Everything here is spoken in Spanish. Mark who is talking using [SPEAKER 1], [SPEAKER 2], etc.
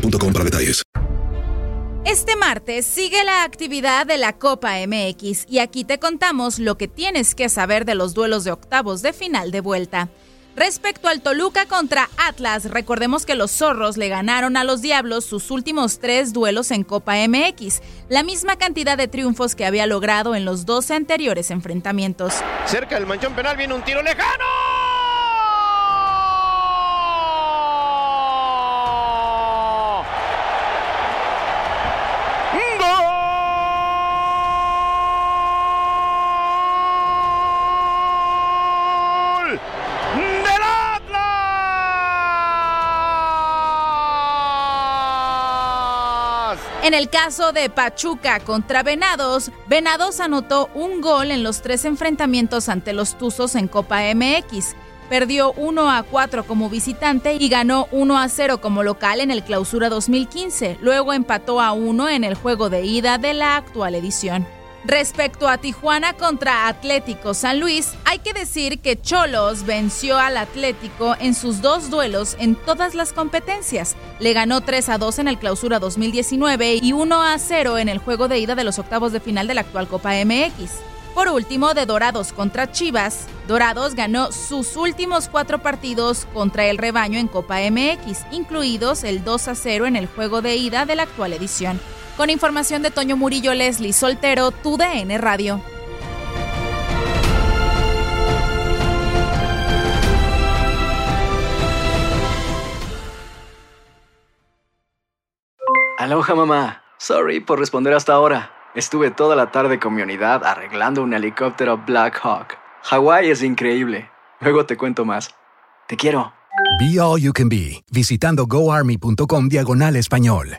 [SPEAKER 1] boostmobile.com para detalles.
[SPEAKER 2] Este martes sigue la actividad de la Copa MX y aquí te contamos lo que tienes que saber de los duelos de octavos de final de vuelta. Respecto al Toluca contra Atlas, recordemos que los zorros le ganaron a los Diablos sus últimos tres duelos en Copa MX, la misma cantidad de triunfos que había logrado en los 12 anteriores enfrentamientos.
[SPEAKER 3] Cerca del manchón penal viene un tiro lejano.
[SPEAKER 2] En el caso de Pachuca contra Venados, Venados anotó un gol en los tres enfrentamientos ante los Tuzos en Copa MX. Perdió 1 a 4 como visitante y ganó 1 a 0 como local en el Clausura 2015. Luego empató a 1 en el juego de ida de la actual edición. Respecto a Tijuana contra Atlético San Luis, hay que decir que Cholos venció al Atlético en sus dos duelos en todas las competencias. Le ganó 3 a 2 en el Clausura 2019 y 1 a 0 en el juego de ida de los octavos de final de la actual Copa MX. Por último, de Dorados contra Chivas, Dorados ganó sus últimos cuatro partidos contra el rebaño en Copa MX, incluidos el 2 a 0 en el juego de ida de la actual edición. Con información de Toño Murillo, Leslie Soltero, tu DN Radio.
[SPEAKER 4] Aloha mamá. Sorry por responder hasta ahora. Estuve toda la tarde con mi unidad arreglando un helicóptero Black Hawk. Hawái es increíble. Luego te cuento más. Te quiero.
[SPEAKER 5] Be All You Can Be, visitando goarmy.com diagonal español.